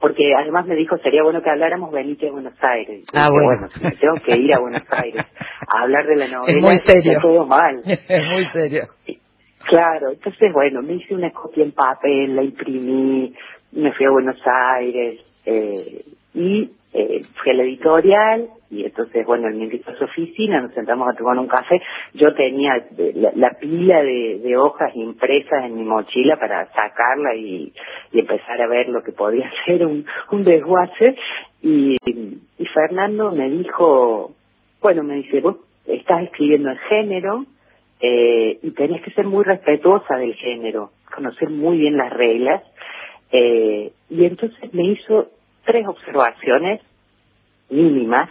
porque además me dijo, sería bueno que habláramos, venite a Buenos Aires. ah, bueno. tengo que ir a Buenos Aires a hablar de la novela. Es muy serio. todo mal. es muy serio. Claro, entonces bueno, me hice una copia en papel, la imprimí, me fui a Buenos Aires eh, y eh, fui a la editorial y entonces, bueno, él me invitó a su oficina, nos sentamos a tomar un café. Yo tenía la, pila de, hojas impresas en mi mochila para sacarla y, empezar a ver lo que podía ser un, un desguace. Y, y Fernando me dijo, bueno, me dice, vos estás escribiendo el género eh, y tenés que ser muy respetuosa del género, conocer muy bien las reglas. Eh, y entonces me hizo tres observaciones mínimas,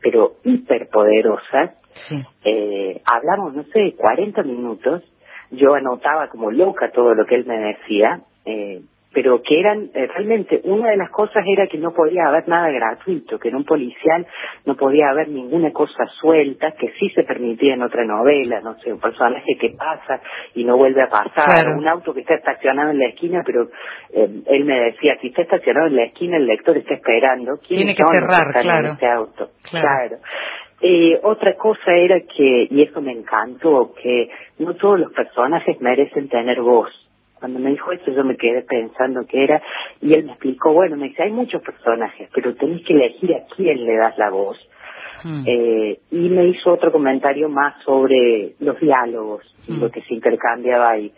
pero hiperpoderosas. Sí. Eh, hablamos, no sé, 40 minutos. Yo anotaba como loca todo lo que él me decía. Eh, pero que eran eh, realmente una de las cosas era que no podía haber nada gratuito, que en un policial no podía haber ninguna cosa suelta, que sí se permitía en otra novela, no sé, un personaje que pasa y no vuelve a pasar, un auto que está estacionado en la esquina, pero eh, él me decía, si está estacionado en la esquina el lector está esperando, ¿quién tiene que cerrar, claro. En este auto? Claro. Eh, otra cosa era que, y eso me encantó, que no todos los personajes merecen tener voz cuando me dijo eso yo me quedé pensando que era, y él me explicó, bueno, me dice, hay muchos personajes, pero tenés que elegir a quién le das la voz. Hmm. Eh, y me hizo otro comentario más sobre los diálogos y hmm. lo que se intercambiaba ahí.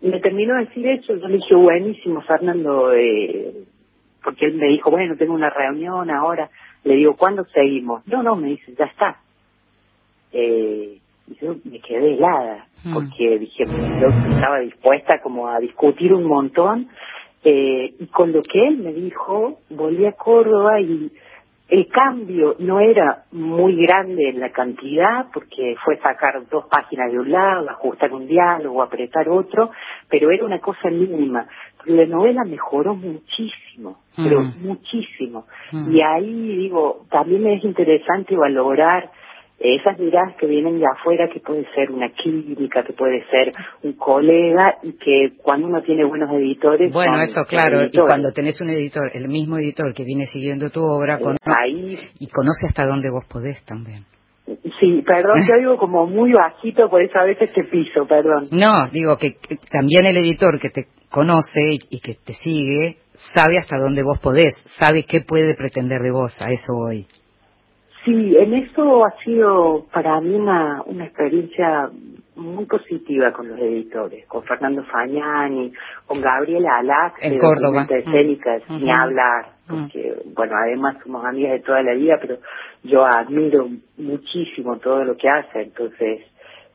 Y me terminó de decir eso, yo le dije, buenísimo, Fernando, eh, porque él me dijo, bueno, tengo una reunión ahora. Le digo, ¿cuándo seguimos? No, no, me dice, ya está. Eh, y yo me quedé helada, mm. porque dije, yo estaba dispuesta como a discutir un montón, eh, y con lo que él me dijo, volví a Córdoba y el cambio no era muy grande en la cantidad, porque fue sacar dos páginas de un lado, ajustar un diálogo, apretar otro, pero era una cosa mínima. la novela mejoró muchísimo, pero mm. muchísimo. Mm. Y ahí, digo, también es interesante valorar esas miradas que vienen de afuera, que puede ser una clínica, que puede ser un colega, y que cuando uno tiene buenos editores. Bueno, eso claro, y cuando tenés un editor, el mismo editor que viene siguiendo tu obra, ahí, y conoce hasta dónde vos podés también. Sí, perdón, yo digo como muy bajito, por eso a veces te piso, perdón. No, digo que, también el editor que te conoce y, y que te sigue, sabe hasta dónde vos podés, sabe qué puede pretender de vos, a eso hoy. Sí, en eso ha sido para mí una, una experiencia muy positiva con los editores, con Fernando Fagnani, con Gabriela Alac, En de Córdoba. Documenta Escénicas, Mm. ni hablar, porque, bueno, además somos amigas de toda la vida, pero yo admiro muchísimo todo lo que hace, entonces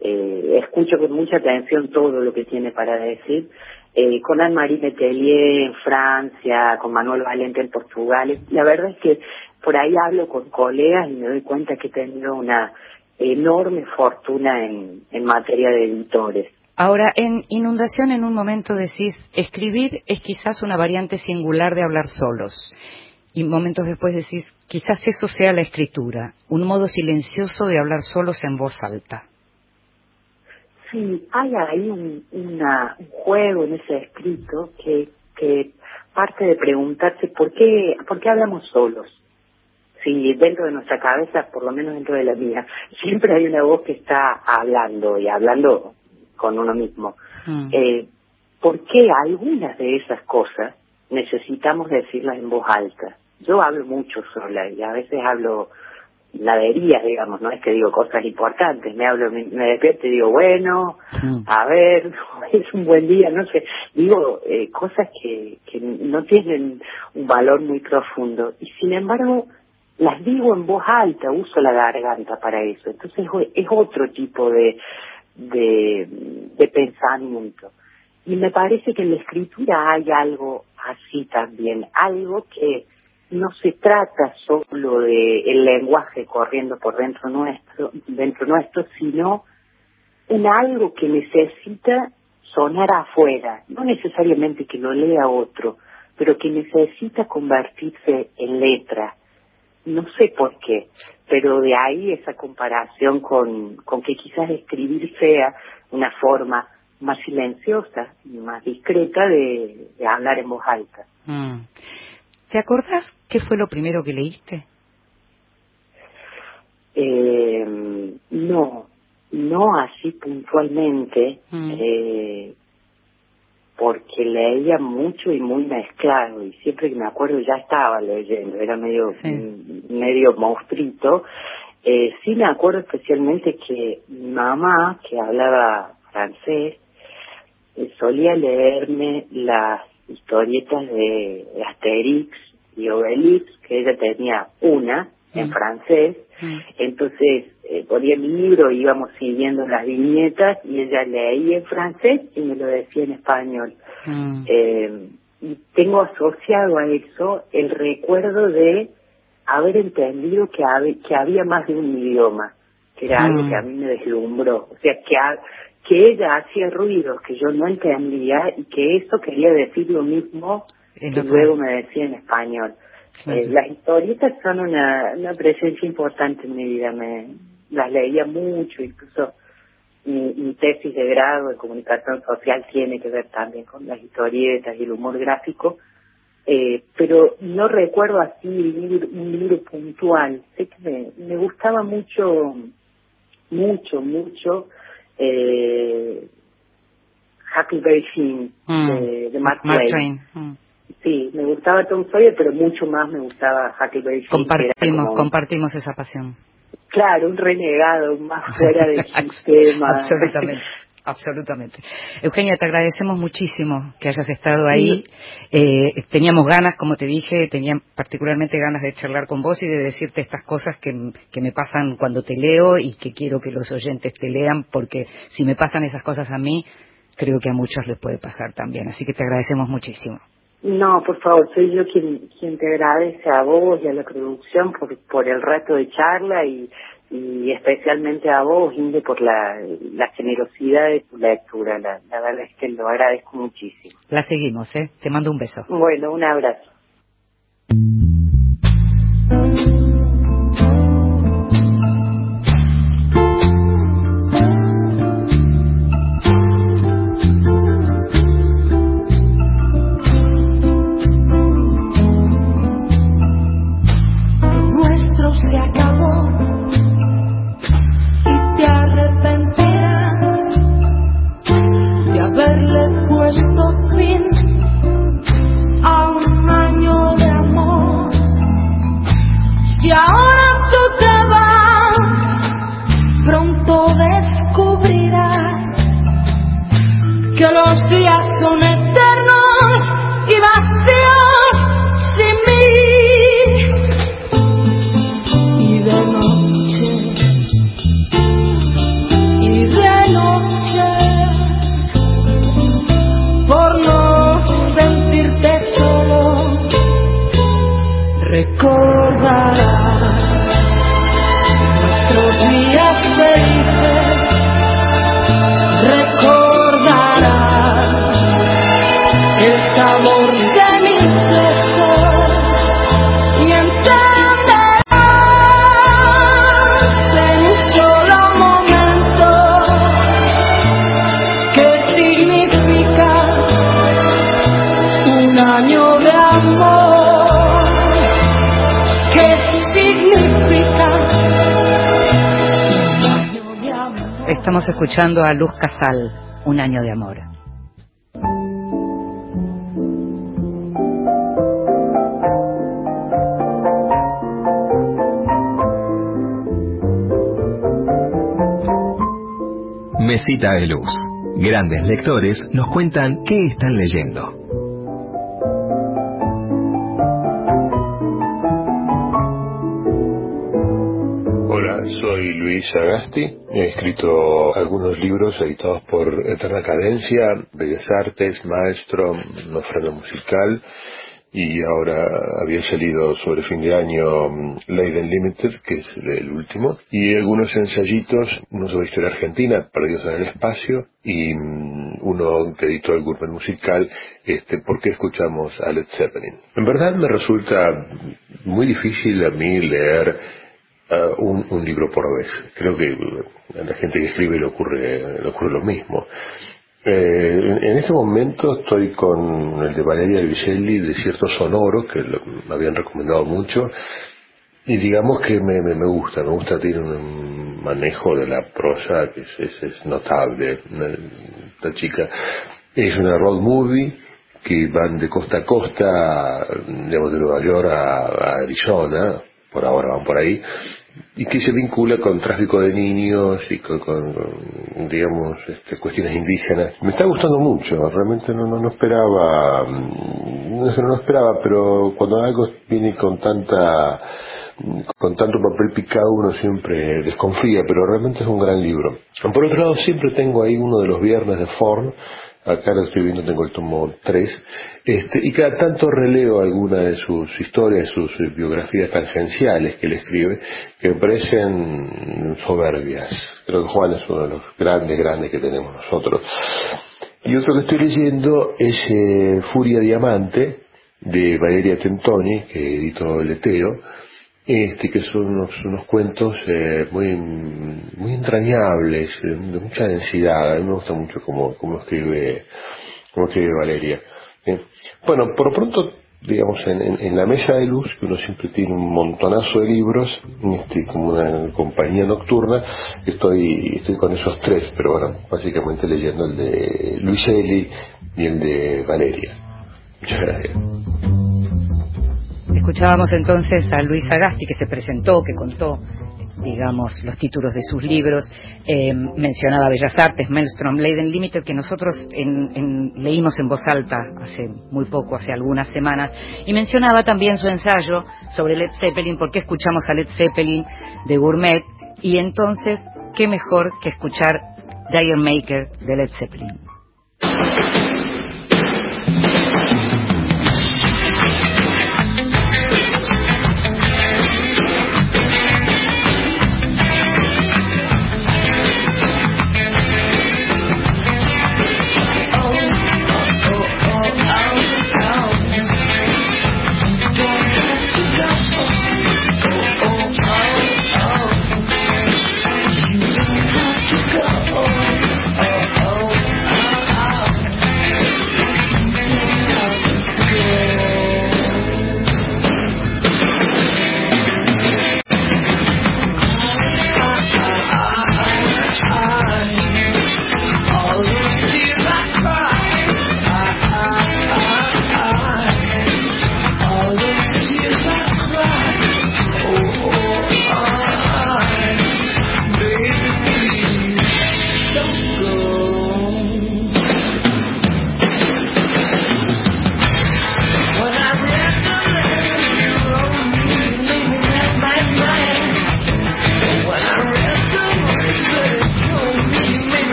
eh, escucho con mucha atención todo lo que tiene para decir. Eh, con Anne-Marie Metelier en Francia, con Manuel Valente en Portugal. La verdad es que por ahí hablo con colegas y me doy cuenta que he tenido una enorme fortuna en, en materia de editores. Ahora, en Inundación en un momento decís, escribir es quizás una variante singular de hablar solos. Y momentos después decís, quizás eso sea la escritura, un modo silencioso de hablar solos en voz alta. Sí, hay ahí un, una- un juego en ese escrito que, que parte de preguntarse por qué, por qué hablamos solos. Si dentro de nuestra cabeza, por lo menos dentro de la mía, siempre hay una voz que está hablando y hablando con uno mismo. Mm. Eh, ¿Por qué algunas de esas cosas necesitamos decirlas en voz alta? Yo hablo mucho sola y a veces hablo naderías, digamos, no es que digo cosas importantes, me hablo, me, me despierto y digo, bueno, a ver, es un buen día, no sé, digo eh, cosas que, que no tienen un valor muy profundo y sin embargo las digo en voz alta, uso la garganta para eso, entonces es otro tipo de, de, de pensamiento. Y me parece que en la escritura hay algo así también, algo que no se trata solo de el lenguaje corriendo por dentro nuestro, dentro nuestro, sino un algo que necesita sonar afuera, no necesariamente que lo lea otro, pero que necesita convertirse en letra. No sé por qué, pero de ahí esa comparación con, con que quizás escribir sea una forma más silenciosa y más discreta de, de hablar en voz alta. Mm. ¿Te acordás qué fue lo primero que leíste? Eh, no, no así puntualmente, eh, porque leía mucho y muy mezclado y siempre que me acuerdo ya estaba leyendo, era medio mm, medio monstruito. Eh, sí me acuerdo especialmente que mi mamá, que hablaba francés, eh, solía leerme las historietas de Asterix y Obelix, que ella tenía una en francés, entonces eh, ponía mi libro, íbamos siguiendo las viñetas y ella leía en francés y me lo decía en español. Eh, y tengo asociado a eso el recuerdo de haber entendido que, hab- que había más de un idioma, que era algo Mm. que a mí me deslumbró. O sea, que, ha- que ella hacía ruidos que yo no entendía y que eso quería decir lo mismo que luego me decía en español. Claro. Eh, las historietas son una, una presencia importante en mi vida. Me, las leía mucho, incluso mi, mi tesis de grado en comunicación social tiene que ver también con las historietas y el humor gráfico. Eh, pero no recuerdo así un libro, un libro puntual. Sé que me, me gustaba mucho, mucho, mucho eh, Huckleberry Finn Mm. de, de Mark, Mark Twain. Twain. Mm. Sí, me gustaba Tom Sawyer, pero mucho más me gustaba Huckleberry Finn. Compartimos, como- compartimos esa pasión. Claro, un renegado, más fuera del sistema. Absolutamente. Absolutamente. Eugenia, te agradecemos muchísimo que hayas estado ahí. Eh, teníamos ganas, como te dije, tenía particularmente ganas de charlar con vos y de decirte estas cosas que, que me pasan cuando te leo y que quiero que los oyentes te lean, porque si me pasan esas cosas a mí, creo que a muchos les puede pasar también. Así que te agradecemos muchísimo. No, por favor, soy yo quien, quien te agradece a vos y a la producción por, por el rato de charla y, y especialmente a vos, Inde, por la, la generosidad de tu lectura. La, la verdad es que lo agradezco muchísimo. La seguimos, ¿eh? Te mando un beso. Bueno, un abrazo. Estamos escuchando a Luz Casal, Un año de amor. Mesita de Luz. Grandes lectores nos cuentan qué están leyendo. Hola, soy Luis Agasti. He escrito algunos libros editados por Eterna Cadencia, Bellas Artes, Maestro, Ofrenda Musical y ahora había salido sobre fin de año mm, Leiden Limited, que es el último, y algunos ensayitos, uno sobre historia argentina, Perdidos en el Espacio, y mm, uno que editó el Gourmet Musical, este, ¿Por qué escuchamos a Led Zeppelin? En verdad me resulta muy difícil a mí leer uh, un, un libro por vez. Creo que a la gente que escribe le ocurre, le ocurre lo mismo. Eh, en, este momento estoy con el de Valeria Luiselli, Desierto Sonoro, que lo, me habían recomendado mucho, y digamos que me, me, me gusta, me gusta, tiene un manejo de la prosa que es, es, notable. Esta chica es una road movie que van de costa a costa, digamos, de Nueva York a Arizona, por ahora van por ahí, y que se vincula con tráfico de niños y con, digamos, este, cuestiones indígenas. Me está gustando mucho, realmente no, no, esperaba, no, no esperaba, pero cuando algo viene con tanta con tanto papel picado uno siempre desconfía, pero realmente es un gran libro. Por otro lado, siempre tengo ahí uno de los viernes de Forn, acá lo estoy viendo, tengo el tomo 3, este, y cada tanto releo alguna de sus historias, sus biografías tangenciales que él escribe, que me parecen soberbias. Creo que Juan es uno de los grandes, grandes que tenemos nosotros. Y otro que estoy leyendo es eh, Furia Diamante, de Valeria Tentoni, que editó Leteo, este, que son unos, unos cuentos eh, muy, muy entrañables, de, mucha densidad. A mí me gusta mucho cómo, cómo escribe, cómo escribe Valeria. Bueno, por lo pronto, digamos, en, en, en, la mesa de luz, que uno siempre tiene un montonazo de libros, este, como una compañía nocturna, estoy, estoy con esos tres, pero bueno, básicamente leyendo el de Luis Eli y el de Valeria. Muchas gracias. Escuchábamos entonces a Luis Agasti que se presentó, que contó, digamos, los títulos de sus libros, eh, mencionaba Bellas Artes, Maelstrom, Leiden Limited, que nosotros en, leímos en voz alta hace muy poco, hace algunas semanas, y mencionaba también su ensayo sobre Led Zeppelin, por qué escuchamos a Led Zeppelin de Gourmet, y entonces, qué mejor que escuchar Dire Maker de Led Zeppelin.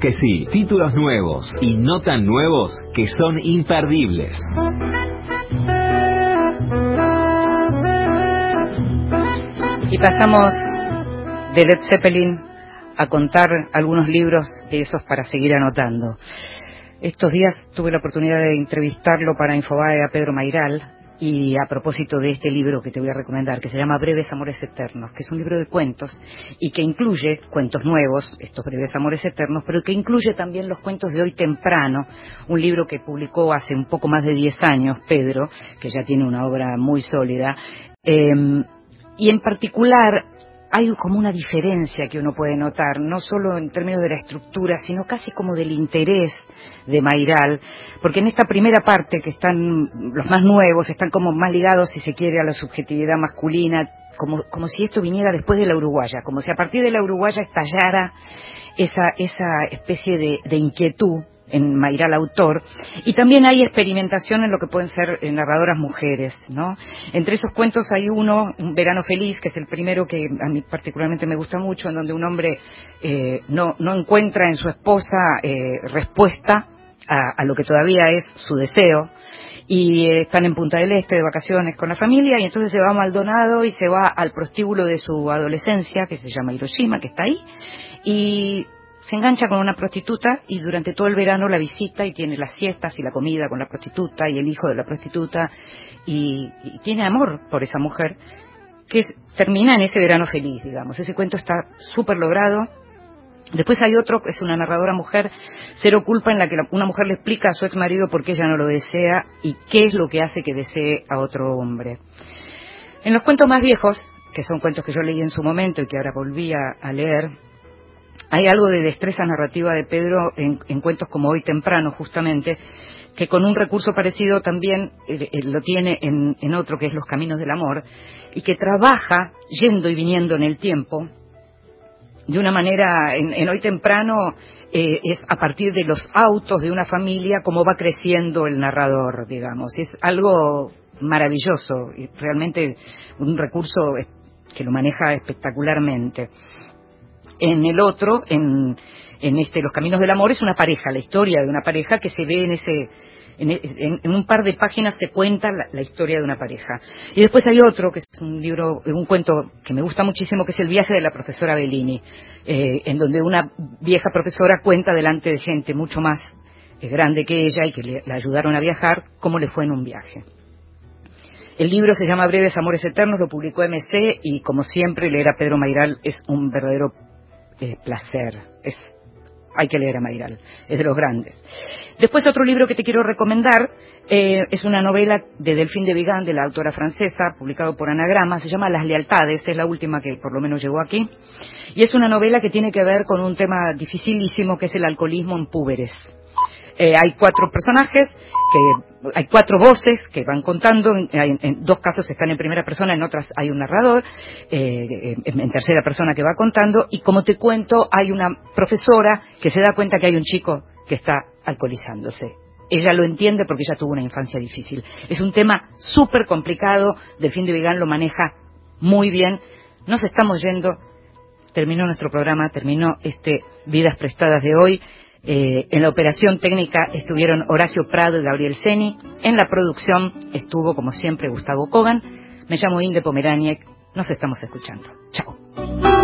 Que sí, títulos nuevos y no tan nuevos que son imperdibles. Y pasamos de Led Zeppelin a contar algunos libros de esos para seguir anotando. Estos días tuve la oportunidad de entrevistarlo para Infobae a Pedro Mairal y a propósito de este libro que te voy a recomendar, que se llama Breves Amores Eternos, que es un libro de cuentos y que incluye cuentos nuevos, estos Breves Amores Eternos, pero que incluye también los cuentos de hoy temprano, un libro que publicó hace un poco más de 10 años Pedro, que ya tiene una obra muy sólida. Eh, y en particular hay como una diferencia que uno puede notar, no solo en términos de la estructura, sino casi como del interés de Mairal, porque en esta primera parte, que están los más nuevos, están como más ligados, si se quiere, a la subjetividad masculina, como, como si esto viniera después de la Uruguaya, como si a partir de la Uruguaya estallara esa, esa especie de, de inquietud en Mayral Autor, y también hay experimentación en lo que pueden ser eh, narradoras mujeres, ¿no? Entre esos cuentos hay uno, Un verano feliz, que es el primero que a mí particularmente me gusta mucho, en donde un hombre eh, no, no encuentra en su esposa eh, respuesta a, a, lo que todavía es su deseo, y eh, están en Punta del Este de vacaciones con la familia, y entonces se va a Maldonado y se va al prostíbulo de su adolescencia, que se llama Hiroshima, que está ahí, y se engancha con una prostituta y durante todo el verano la visita y tiene las siestas y la comida con la prostituta y el hijo de la prostituta y, tiene amor por esa mujer que termina en ese verano feliz, digamos. Ese cuento está súper logrado. Después hay otro, es una narradora mujer, Cero Culpa, en la que una mujer le explica a su ex marido por qué ella no lo desea y qué es lo que hace que desee a otro hombre. En los cuentos más viejos, que son cuentos que yo leí en su momento y que ahora volví a leer, hay algo de destreza narrativa de Pedro en, en, cuentos como Hoy Temprano, justamente, que con un recurso parecido también eh, eh, lo tiene en, en, otro que es Los Caminos del Amor, y que trabaja yendo y viniendo en el tiempo de una manera, en, en Hoy Temprano, eh, es a partir de los autos de una familia como va creciendo el narrador, digamos. Es algo maravilloso y realmente un recurso que lo maneja espectacularmente en el otro, en, en este Los Caminos del Amor, es una pareja, la historia de una pareja que se ve en ese, en, un par de páginas se cuenta la, la, historia de una pareja. Y después hay otro, que es un libro, un cuento que me gusta muchísimo, que es El viaje de la profesora Bellini, eh, en donde una vieja profesora cuenta delante de gente mucho más eh, grande que ella y que le, le ayudaron a viajar, cómo le fue en un viaje. El libro se llama Breves Amores Eternos, lo publicó MC y como siempre leer a Pedro Mairal es un verdadero eh, placer. Es, hay que leer a Mairal, es de los grandes. Después otro libro que te quiero recomendar eh, es una novela de Delphine de Vigan, de la autora francesa, publicado por Anagrama, se llama Las Lealtades, es la última que por lo menos llegó aquí, y es una novela que tiene que ver con un tema dificilísimo que es el alcoholismo en púberes. Eh, hay cuatro personajes que hay cuatro voces que van contando, en, en, dos casos están en primera persona, en otras hay un narrador, eh, en, tercera persona que va contando, y como te cuento, hay una profesora que se da cuenta que hay un chico que está alcoholizándose. Ella lo entiende porque ella tuvo una infancia difícil. Es un tema súper complicado, Delfín de Vigán lo maneja muy bien. Nos estamos yendo, terminó nuestro programa, terminó este Vidas Prestadas de hoy. Eh, en la operación técnica estuvieron Horacio Prado y Gabriel Seni. En la producción estuvo, como siempre, Gustavo Kogan. Me llamo Inde Pomeraniec. Nos estamos escuchando. Chao.